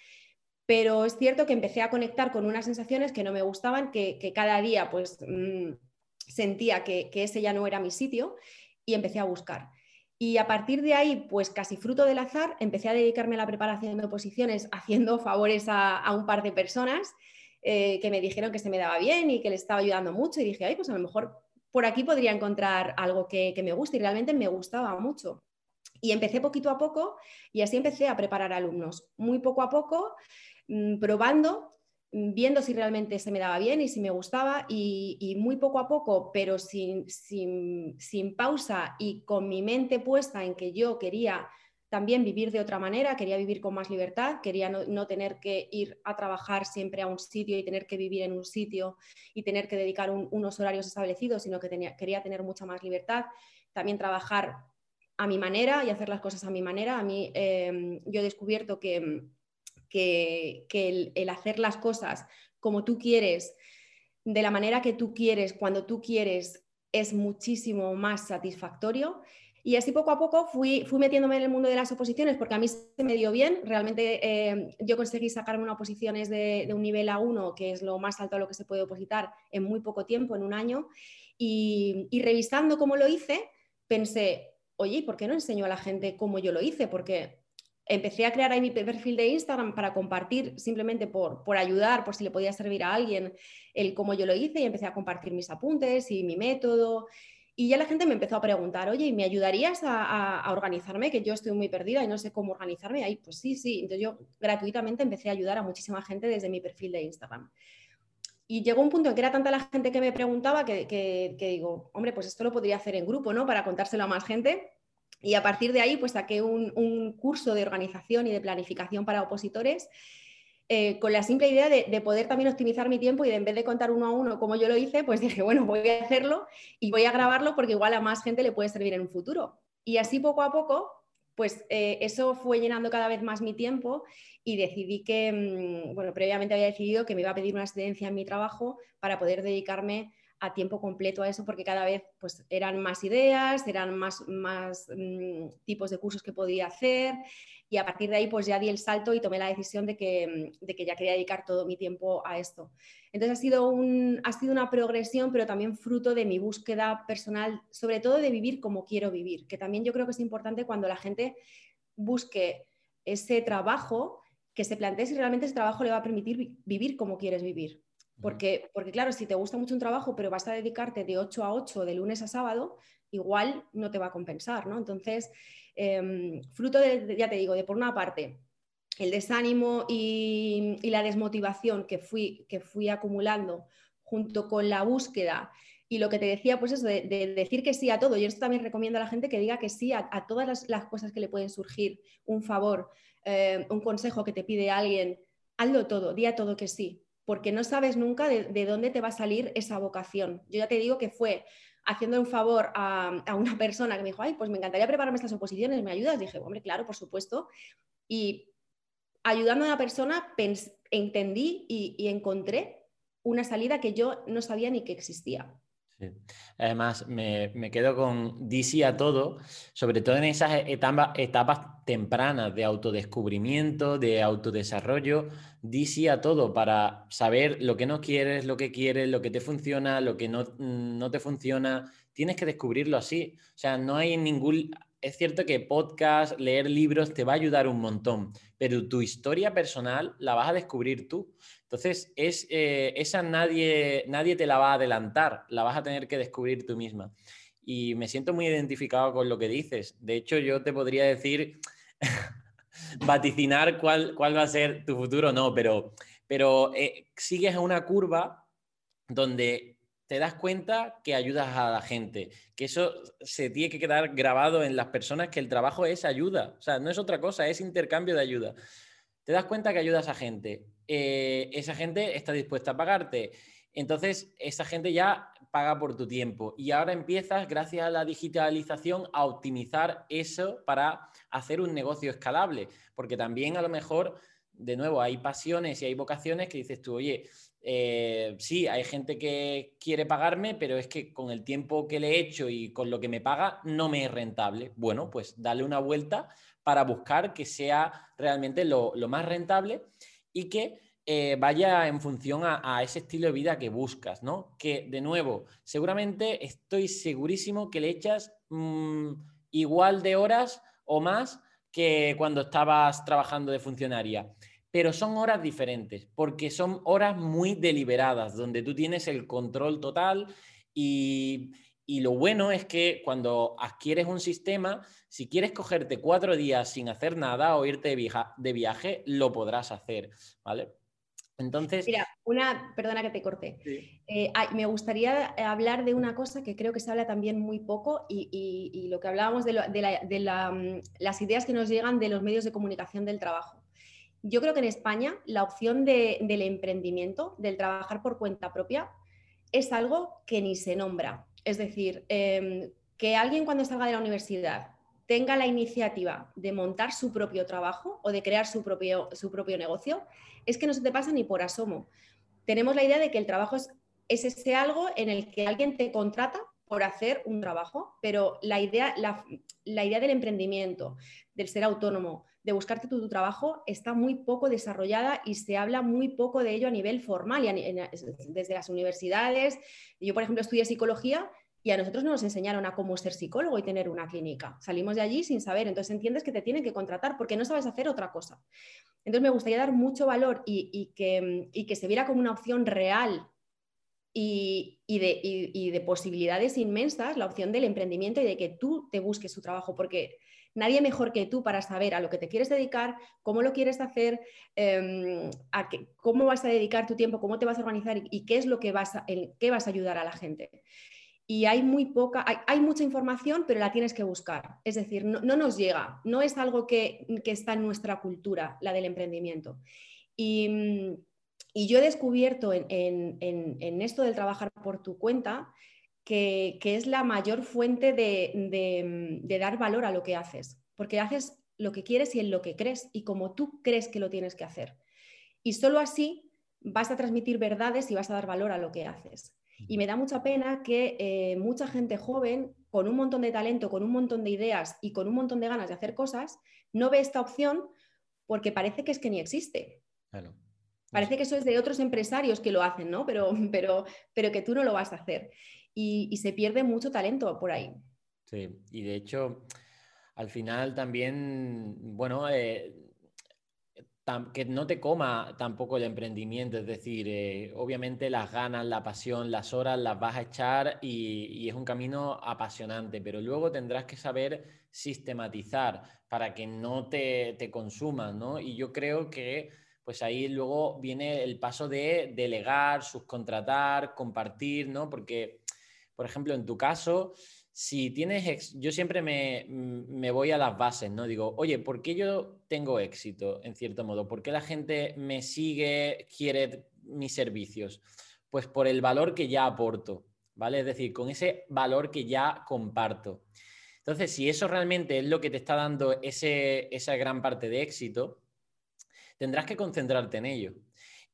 Pero es cierto que empecé a conectar con unas sensaciones que no me gustaban, que, cada día pues mm, sentía que, ese ya no era mi sitio y empecé a buscar. Y a partir de ahí, pues casi fruto del azar, empecé a dedicarme a la preparación de oposiciones haciendo favores a, un par de personas eh, que me dijeron que se me daba bien y que le estaba ayudando mucho y dije, ay, pues a lo mejor por aquí podría encontrar algo que, me guste y realmente me gustaba mucho. Y empecé poquito a poco y así empecé a preparar alumnos, muy poco a poco, mm, probando, viendo si realmente se me daba bien y si me gustaba y, muy poco a poco, pero sin, sin, sin, pausa y con mi mente puesta en que yo quería también vivir de otra manera, quería vivir con más libertad, quería no, tener que ir a trabajar siempre a un sitio y tener que vivir en un sitio y tener que dedicar unos horarios establecidos, sino que tenía, quería tener mucha más libertad. También trabajar a mi manera y hacer las cosas a mi manera. A mí em, yo he descubierto que, que, el, hacer las cosas como tú quieres, de la manera que tú quieres, cuando tú quieres, es muchísimo más satisfactorio y así poco a poco fui, metiéndome en el mundo de las oposiciones porque a mí se me dio bien. Realmente eh, yo conseguí sacarme una oposiciones de, de, un nivel A1, que es lo más alto a lo que se puede opositar, en muy poco tiempo, en un año. Y, y revisando cómo lo hice, pensé, oye, ¿por qué no enseño a la gente cómo yo lo hice? Porque empecé a crear ahí mi perfil de Instagram para compartir simplemente por, por, ayudar, por si le podía servir a alguien el cómo yo lo hice y empecé a compartir mis apuntes y mi método y ya la gente me empezó a preguntar, oye, ¿y me ayudarías a, organizarme? Que yo estoy muy perdida y no sé cómo organizarme. Ahí, pues sí, sí. Entonces yo gratuitamente empecé a ayudar a muchísima gente desde mi perfil de Instagram. Y llegó un punto en que era tanta la gente que me preguntaba que, que, digo, hombre, pues esto lo podría hacer en grupo, ¿no? Para contárselo a más gente. Y a partir de ahí, pues saqué un, un curso de organización y de planificación para opositores eh, con la simple idea de, poder también optimizar mi tiempo y de, en vez de contar uno a uno como yo lo hice, pues dije, bueno, voy a hacerlo y voy a grabarlo porque igual a más gente le puede servir en un futuro. Y así poco a poco, pues eh, eso fue llenando cada vez más mi tiempo y decidí que, mm, bueno, previamente había decidido que me iba a pedir una excedencia en mi trabajo para poder dedicarme a tiempo completo a eso porque cada vez pues, eran más ideas, eran más, más mm, tipos de cursos que podía hacer y a partir de ahí pues ya di el salto y tomé la decisión de que, de que ya quería dedicar todo mi tiempo a esto. Entonces ha sido, un, ha sido una progresión, pero también fruto de mi búsqueda personal, sobre todo de vivir como quiero vivir, que también yo creo que es importante cuando la gente busque ese trabajo, que se plantee si realmente ese trabajo le va a permitir vivir como quieres vivir. Porque, porque claro, si te gusta mucho un trabajo, pero vas a dedicarte de 8 a 8 de lunes a sábado, igual no te va a compensar, ¿no? Entonces, em, fruto de, ya te digo, de por una parte, el desánimo y, la desmotivación que fui, que fui acumulando junto con la búsqueda y lo que te decía, pues eso, de, decir que sí a todo. Yo esto también recomiendo a la gente que diga que sí a, todas las, cosas que le pueden surgir, un favor, eh, un consejo que te pide alguien, hazlo todo, di a todo que sí porque no sabes nunca de, dónde te va a salir esa vocación. Yo ya te digo que fue haciendo un favor a, una persona que me dijo, ay, pues me encantaría prepararme estas oposiciones, ¿me ayudas? Dije, hombre, claro, por supuesto. Y ayudando a una persona entendí y encontré una salida que yo no sabía ni que existía. Además, me, quedo con DC a todo, sobre todo en esas etapas, tempranas de autodescubrimiento, de autodesarrollo, DC a todo para saber lo que no quieres, lo que quieres, lo que te funciona, lo que no, no te funciona. Tienes que descubrirlo así. O sea, no hay ningún... Es cierto que podcast, leer libros te va a ayudar un montón, pero tu historia personal la vas a descubrir tú. Entonces, es, eh, esa nadie, nadie te la va a adelantar, la vas a tener que descubrir tú misma. Y me siento muy identificado con lo que dices. De hecho, yo te podría decir, vaticinar cuál, cuál va a ser tu futuro, no, pero, pero eh, sigues una curva donde te das cuenta que ayudas a la gente, que eso se tiene que quedar grabado en las personas, que el trabajo es ayuda, o sea, no es otra cosa, es intercambio de ayuda. Te das cuenta que ayudas a gente, eh, esa gente está dispuesta a pagarte. Entonces, esa gente ya paga por tu tiempo. Y ahora empiezas, gracias a la digitalización, a optimizar eso para hacer un negocio escalable. Porque también a lo mejor, de nuevo, hay pasiones y hay vocaciones que dices tú, oye, eh, sí, hay gente que quiere pagarme, pero es que con el tiempo que le he hecho y con lo que me paga no me es rentable. Bueno, pues dale una vuelta para buscar que sea realmente lo, lo más rentable y que eh, vaya en función a, ese estilo de vida que buscas, ¿no? Que, de nuevo, seguramente estoy segurísimo que le echas mm, igual de horas o más que cuando estabas trabajando de funcionaria. Pero son horas diferentes, porque son horas muy deliberadas, donde tú tienes el control total y, y lo bueno es que cuando adquieres un sistema, si quieres cogerte cuatro días sin hacer nada o irte de, de viaje, lo podrás hacer, ¿vale? Entonces. Mira, una, perdona que te corte. Eh, me gustaría hablar de una cosa que creo que se habla también muy poco y, lo que hablábamos de, mm, las ideas que nos llegan de los medios de comunicación del trabajo. Yo creo que en España la opción del emprendimiento, del trabajar por cuenta propia, es algo que ni se nombra. Es decir, em, que alguien cuando salga de la universidad tenga la iniciativa de montar su propio trabajo o de crear su propio, su propio negocio, es que no se te pasa ni por asomo. Tenemos la idea de que el trabajo es, es ese algo en el que alguien te contrata por hacer un trabajo, pero la idea, la, idea del emprendimiento, del ser autónomo, de buscarte tu, trabajo, está muy poco desarrollada y se habla muy poco de ello a nivel formal, y desde las universidades. Yo, por ejemplo, estudié psicología y a nosotros no nos enseñaron a cómo ser psicólogo y tener una clínica. Salimos de allí sin saber, entonces entiendes que te tienen que contratar porque no sabes hacer otra cosa. Entonces me gustaría dar mucho valor y, que, se viera como una opción real y, de, de, posibilidades inmensas la opción del emprendimiento y de que tú te busques su trabajo, porque nadie mejor que tú para saber a lo que te quieres dedicar, cómo lo quieres hacer, em, a cómo vas a dedicar tu tiempo, cómo te vas a organizar y, qué es lo que vas en qué vas a ayudar a la gente y hay muy poca, hay, mucha información, pero la tienes que buscar. Es decir, no, nos llega, no es algo que, está en nuestra cultura, la del emprendimiento. Y, yo he descubierto en, esto del trabajar por tu cuenta que, es la mayor fuente de, de, dar valor a lo que haces, porque haces lo que quieres y en lo que crees y como tú crees que lo tienes que hacer. Y solo así vas a transmitir verdades y vas a dar valor a lo que haces. Y me da mucha pena que eh, mucha gente joven, con un montón de talento, con un montón de ideas y con un montón de ganas de hacer cosas, no ve esta opción porque parece que es que ni existe. Parece que eso es de otros empresarios que lo hacen, ¿no? Pero, pero, pero que tú no lo vas a hacer. Y, se pierde mucho talento por ahí. Sí, y de hecho, al final también, bueno, eh, que no te coma tampoco el emprendimiento, es decir, eh, obviamente las ganas, la pasión, las horas las vas a echar y, es un camino apasionante, pero luego tendrás que saber sistematizar para que no te, te consumas, ¿no? Y yo creo que pues ahí luego viene el paso de delegar, subcontratar, compartir, ¿no? Porque, por ejemplo, en tu caso, si tienes, yo siempre mm, me, voy a las bases, ¿no? Digo, oye, ¿por qué yo tengo éxito, en cierto modo? ¿Por qué la gente me sigue, quiere mis servicios? Pues por el valor que ya aporto, ¿vale? Es decir, con ese valor que ya comparto. Entonces, si eso realmente es lo que te está dando esa gran parte de éxito, tendrás que concentrarte en ello.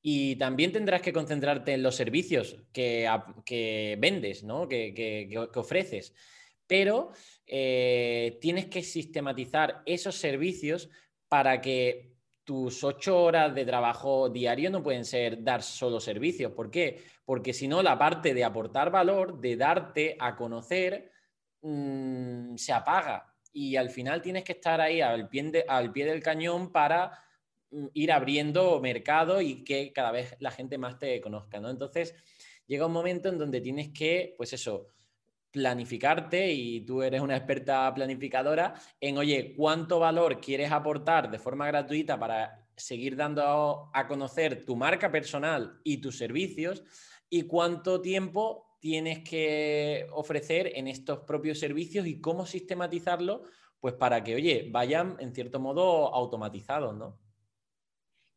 Y también tendrás que concentrarte en los servicios que, vendes, ¿no? que, ofreces. Pero eh, tienes que sistematizar esos servicios para que tus ocho horas de trabajo diario no pueden ser dar solo servicios. ¿Por qué? Porque si no, la parte de aportar valor, de darte a conocer, mm, se apaga. Y al final tienes que estar ahí al pie, al pie del cañón para ir abriendo mercado y que cada vez la gente más te conozca, ¿no? Entonces, llega un momento en donde tienes que, pues eso, planificarte y tú eres una experta planificadora en, oye, ¿cuánto valor quieres aportar de forma gratuita para seguir dando a conocer tu marca personal y tus servicios? ¿Y cuánto tiempo tienes que ofrecer en estos propios servicios y cómo sistematizarlo? Pues para que, oye, vayan en cierto modo automatizados, ¿no?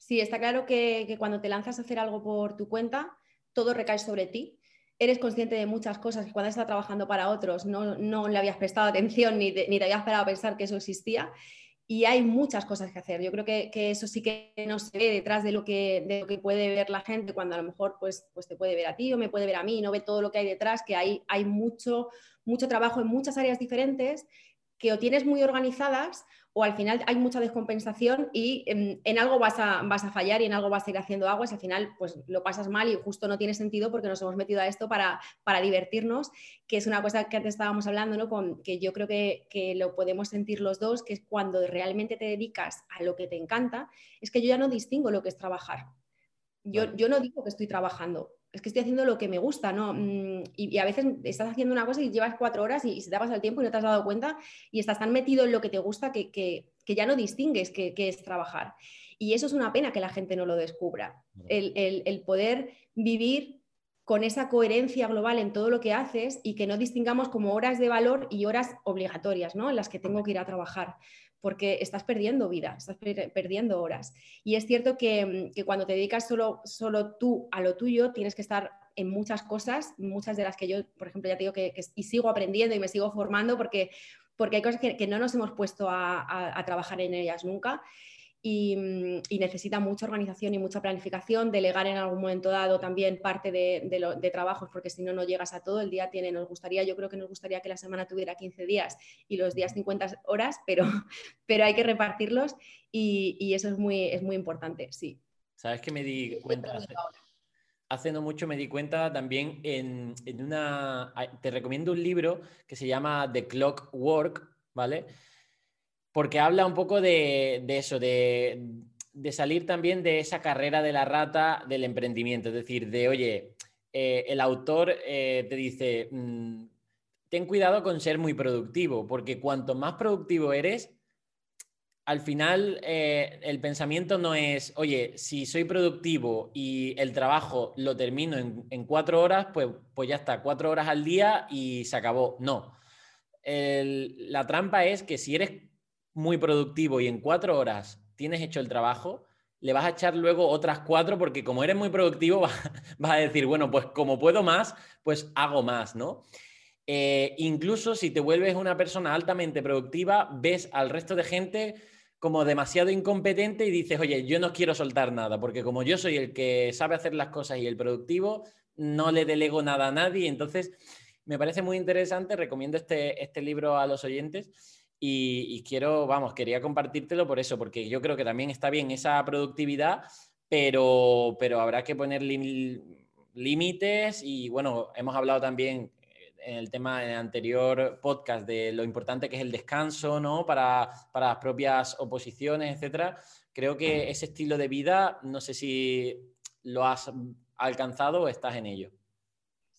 Sí, está claro que, cuando te lanzas a hacer algo por tu cuenta, todo recae sobre ti. Eres consciente de muchas cosas que cuando estás trabajando para otros no, le habías prestado atención ni te, ni te habías esperado a pensar que eso existía. Y hay muchas cosas que hacer. Yo creo que, eso sí que no se ve detrás de lo, que, de lo que puede ver la gente cuando a lo mejor pues, pues te puede ver a ti o me puede ver a mí, no ve todo lo que hay detrás, que hay, hay mucho, mucho trabajo en muchas áreas diferentes que o tienes muy organizadas o al final hay mucha descompensación y en, algo vas a, vas a, fallar y en algo vas a ir haciendo aguas y al final pues lo pasas mal y justo no tiene sentido porque nos hemos metido a esto para, para divertirnos, que es una cosa que antes estábamos hablando, ¿no? Con, que yo creo que, que, lo podemos sentir los dos, que es cuando realmente te dedicas a lo que te encanta, es que yo ya no distingo lo que es trabajar. Yo, yo no digo que estoy trabajando, es que estoy haciendo lo que me gusta, ¿no? Mm, y, a veces estás haciendo una cosa y llevas cuatro horas y, se te ha pasado el tiempo y no te has dado cuenta y estás tan metido en lo que te gusta que, que ya no distingues qué, es trabajar. Y eso es una pena que la gente no lo descubra. El, poder vivir con esa coherencia global en todo lo que haces y que no distingamos como horas de valor y horas obligatorias, ¿no? En las que tengo que ir a trabajar, porque estás perdiendo vida, estás perdiendo horas. Y es cierto que, cuando te dedicas solo, solo tú a lo tuyo, tienes que estar en muchas cosas, muchas de las que yo, por ejemplo, ya te digo que, y sigo aprendiendo y me sigo formando porque, porque hay cosas que, no nos hemos puesto a, trabajar en ellas nunca. Y, necesita mucha organización y mucha planificación, delegar en algún momento dado también parte de, trabajos, porque si no, no llegas a todo. El día tiene, nos gustaría, yo creo que nos gustaría que la semana tuviera 15 días y los días 50 horas, pero, pero hay que repartirlos y, eso es muy, es muy importante, sí. ¿Sabes que me di cuenta? hace no mucho me di cuenta también en, una... Te recomiendo un libro que se llama The Clock Work, ¿vale? Porque habla un poco de, eso, de, salir también de esa carrera de la rata del emprendimiento. Es decir, de, oye, eh, el autor eh, te dice, mm, ten cuidado con ser muy productivo, porque cuanto más productivo eres, al final eh, el pensamiento no es, oye, si soy productivo y el trabajo lo termino en, cuatro horas, pues, pues ya está, cuatro horas al día y se acabó. No. la trampa es que si eres muy productivo y en cuatro horas tienes hecho el trabajo, le vas a echar luego otras cuatro porque como eres muy productivo vas, a decir, bueno, pues como puedo más, pues hago más, ¿no? Eh, incluso si te vuelves una persona altamente productiva, ves al resto de gente como demasiado incompetente y dices, oye, yo no quiero soltar nada, porque como yo soy el que sabe hacer las cosas y el productivo, no le delego nada a nadie. Entonces, me parece muy interesante, recomiendo este, este libro a los oyentes y, quiero, vamos, quería compartírtelo por eso, porque yo creo que también está bien esa productividad, pero, pero habrá que poner límites y bueno, hemos hablado también en el tema en anterior podcast de lo importante que es el descanso, ¿no? Para, las propias oposiciones, etcétera. Creo que ese estilo de vida, no sé si lo has alcanzado o estás en ello.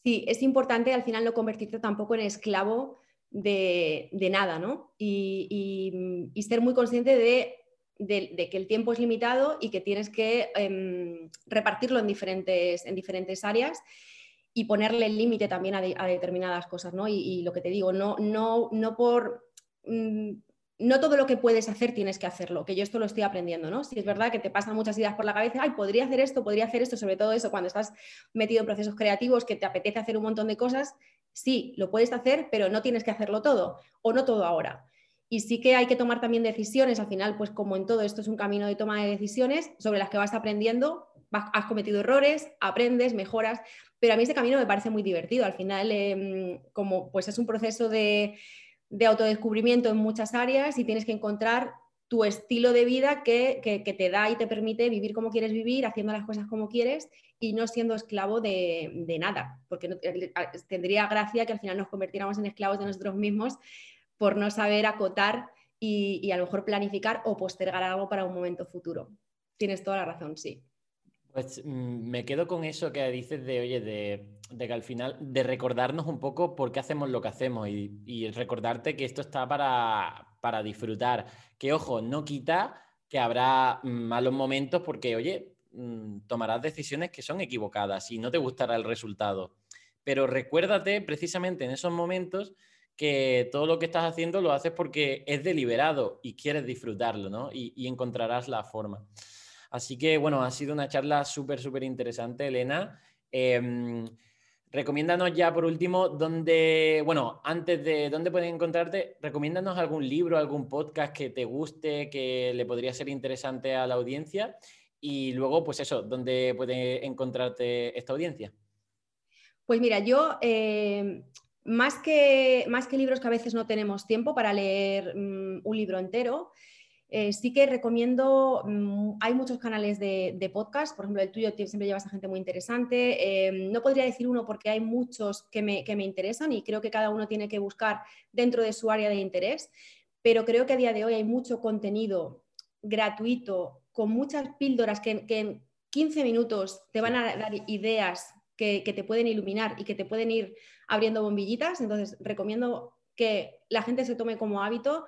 Sí, es importante al final no convertirte tampoco en esclavo de, nada, ¿no? Y, ser muy consciente de, que el tiempo es limitado y que tienes que em, repartirlo en diferentes, en diferentes áreas y ponerle límite también a, determinadas cosas, ¿no? Y, lo que te digo, no, no, no por... Mm, no todo lo que puedes hacer tienes que hacerlo, que yo esto lo estoy aprendiendo, ¿no? Si es verdad que te pasan muchas ideas por la cabeza, ay, podría hacer esto, podría hacer esto, sobre todo eso, cuando estás metido en procesos creativos, que te apetece hacer un montón de cosas, sí, lo puedes hacer, pero no tienes que hacerlo todo, o no todo ahora. Y sí que hay que tomar también decisiones, al final, pues como en todo esto es un camino de toma de decisiones sobre las que vas aprendiendo, has cometido errores, aprendes, mejoras, pero a mí ese camino me parece muy divertido. Al final, em, como pues es un proceso de, autodescubrimiento en muchas áreas y tienes que encontrar tu estilo de vida que, te da y te permite vivir como quieres vivir, haciendo las cosas como quieres y no siendo esclavo de, nada, porque tendría gracia que al final nos convirtiéramos en esclavos de nosotros mismos por no saber acotar y, y a lo mejor planificar o postergar algo para un momento futuro. Tienes toda la razón, sí. Pues mm, me quedo con eso que dices de, oye, de, que al final, de recordarnos un poco por qué hacemos lo que hacemos y, recordarte que esto está para, disfrutar. Que, ojo, no quita que habrá malos momentos porque, oye, mm, tomarás decisiones que son equivocadas y no te gustará el resultado. Pero recuérdate precisamente en esos momentos que todo lo que estás haciendo lo haces porque es deliberado y quieres disfrutarlo, ¿no? y encontrarás la forma. Así que, bueno, ha sido una charla súper, súper interesante, Elena. Em, recomiéndanos ya por último dónde, bueno, antes de dónde pueden encontrarte, recomiéndanos algún libro, algún podcast que te guste, que le podría ser interesante a la audiencia. Y luego, pues eso, ¿dónde puede encontrarte esta audiencia? Pues mira, yo em, más, que, más que libros que a veces no tenemos tiempo para leer mm, un libro entero, eh, sí que recomiendo, mm, hay muchos canales de, podcast, por ejemplo, el tuyo siempre llevas a gente muy interesante. Eh, no podría decir uno porque hay muchos que me, interesan y creo que cada uno tiene que buscar dentro de su área de interés, pero creo que a día de hoy hay mucho contenido gratuito, con muchas píldoras que, en 15 minutos te van a dar ideas que, que te pueden iluminar y que te pueden ir abriendo bombillitas. Entonces, recomiendo que la gente se tome como hábito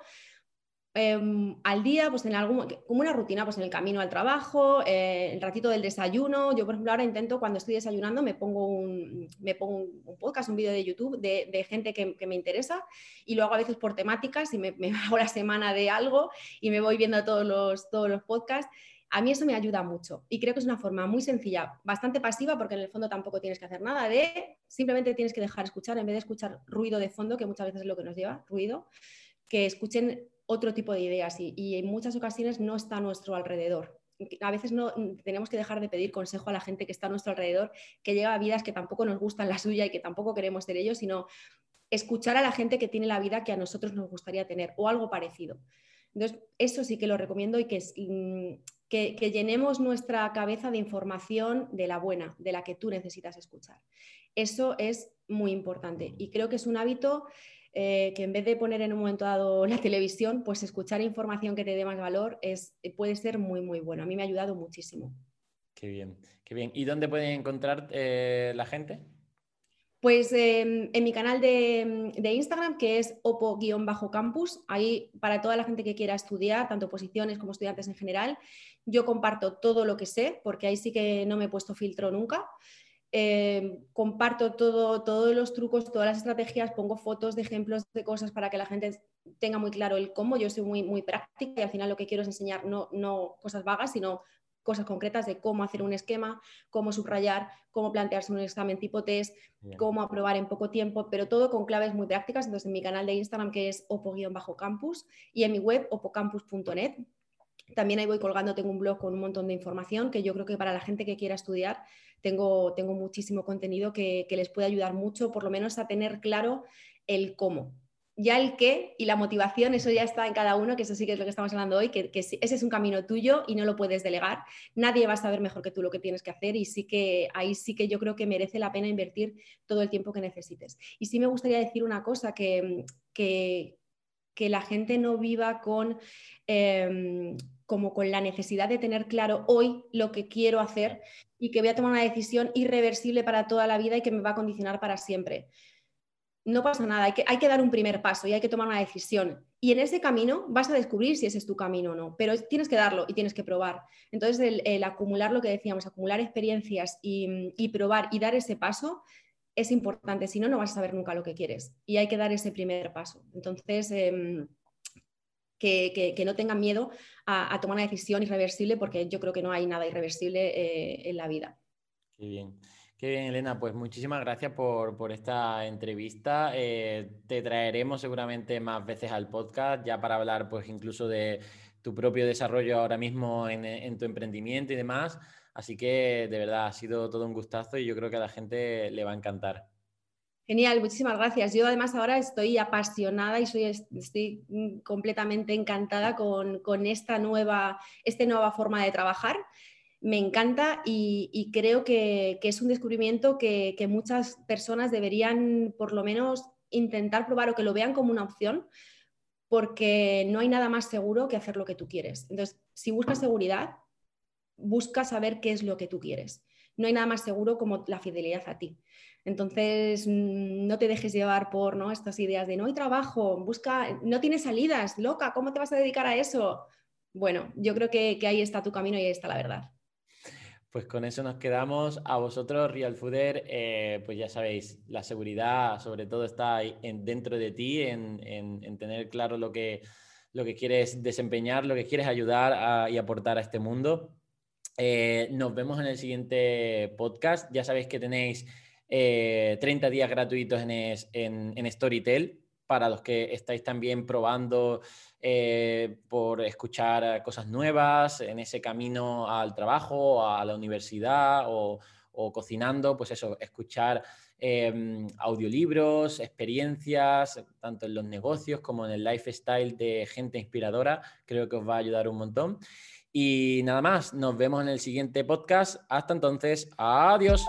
Em, al día, pues en algún, como una rutina, pues en el camino al trabajo, eh, el ratito del desayuno. Yo, por ejemplo, ahora intento cuando estoy desayunando, me pongo un, me pongo un podcast, un vídeo de YouTube de, gente que, me interesa y lo hago a veces por temáticas y me, me, hago la semana de algo y me voy viendo todos los, todos los podcasts. A mí eso me ayuda mucho y creo que es una forma muy sencilla, bastante pasiva, porque en el fondo tampoco tienes que hacer nada de, simplemente tienes que dejar escuchar, en vez de escuchar ruido de fondo, que muchas veces es lo que nos lleva, ruido, que escuchen otro tipo de ideas y, en muchas ocasiones no está a nuestro alrededor. A veces no tenemos que dejar de pedir consejo a la gente que está a nuestro alrededor, que lleva vidas que tampoco nos gustan la suya y que tampoco queremos ser ellos, sino escuchar a la gente que tiene la vida que a nosotros nos gustaría tener o algo parecido. Entonces, eso sí que lo recomiendo y que, mm, que, que, llenemos nuestra cabeza de información de la buena, de la que tú necesitas escuchar. Eso es muy importante y creo que es un hábito eh, que en vez de poner en un momento dado la televisión, pues escuchar información que te dé más valor es, eh, puede ser muy, muy bueno. A mí me ha ayudado muchísimo. Qué bien, qué bien. ¿Y dónde pueden encontrar eh, la gente? Pues em, en mi canal de, de Instagram, que es opo-campus, ahí para toda la gente que quiera estudiar, tanto posiciones como estudiantes en general, yo comparto todo lo que sé, porque ahí sí que no me he puesto filtro nunca. Eh, comparto todo, todos los trucos, todas las estrategias, pongo fotos de ejemplos de cosas para que la gente tenga muy claro el cómo. Yo soy muy, muy práctica y al final lo que quiero es enseñar no, no cosas vagas, sino cosas concretas de cómo hacer un esquema, cómo subrayar, cómo plantearse un examen tipo test, cómo aprobar en poco tiempo, pero todo con claves muy prácticas. Entonces, en mi canal de Instagram, que es opo-campus, y en mi web, opocampus.net, también ahí voy colgando, tengo un blog con un montón de información que yo creo que para la gente que quiera estudiar tengo, tengo muchísimo contenido que, les puede ayudar mucho, por lo menos a tener claro el cómo. Ya el qué y la motivación, eso ya está en cada uno, que eso sí que es lo que estamos hablando hoy, que, ese es un camino tuyo y no lo puedes delegar. Nadie va a saber mejor que tú lo que tienes que hacer y sí que ahí sí que yo creo que merece la pena invertir todo el tiempo que necesites. Y sí me gustaría decir una cosa, que, que, la gente no viva con... Em, como con la necesidad de tener claro hoy lo que quiero hacer y que voy a tomar una decisión irreversible para toda la vida y que me va a condicionar para siempre. No pasa nada, hay que, hay que dar un primer paso y hay que tomar una decisión. Y en ese camino vas a descubrir si ese es tu camino o no, pero tienes que darlo y tienes que probar. Entonces, el, acumular lo que decíamos, acumular experiencias y, probar y dar ese paso es importante, si no, no vas a saber nunca lo que quieres y hay que dar ese primer paso. Entonces, em, que, no tengan miedo a, tomar una decisión irreversible, porque yo creo que no hay nada irreversible eh, en la vida. Qué bien. Qué bien, Elena. Pues muchísimas gracias por, esta entrevista. Eh, te traeremos seguramente más veces al podcast, ya para hablar, pues, incluso de tu propio desarrollo ahora mismo en, en tu emprendimiento y demás. Así que de verdad ha sido todo un gustazo y yo creo que a la gente le va a encantar. Genial, muchísimas gracias. Yo además ahora estoy apasionada y estoy mm, completamente encantada con, esta, nueva, esta nueva forma de trabajar. Me encanta y, creo que, es un descubrimiento que, muchas personas deberían por lo menos intentar probar o que lo vean como una opción, porque no hay nada más seguro que hacer lo que tú quieres. Entonces, si buscas seguridad, busca saber qué es lo que tú quieres. No hay nada más seguro como la fidelidad a ti. Entonces, mm, no te dejes llevar por ¿no? estas ideas de no hay trabajo, busca, no tienes salidas, loca, ¿cómo te vas a dedicar a eso? Bueno, yo creo que, ahí está tu camino y ahí está la verdad. Pues con eso nos quedamos. A vosotros, Real Fooder, eh, pues ya sabéis, la seguridad sobre todo está en, dentro de ti, en, tener claro lo que, lo que quieres desempeñar, lo que quieres ayudar y aportar a este mundo. Eh, nos vemos en el siguiente podcast. Ya sabéis que tenéis 30 eh, días gratuitos en, Storytel para los que estáis también probando eh, por escuchar cosas nuevas en ese camino al trabajo, a la universidad o, cocinando, pues eso, escuchar em, audiolibros, experiencias, tanto en los negocios como en el lifestyle de gente inspiradora, creo que os va a ayudar un montón. Y nada más, nos vemos en el siguiente podcast. Hasta entonces, adiós.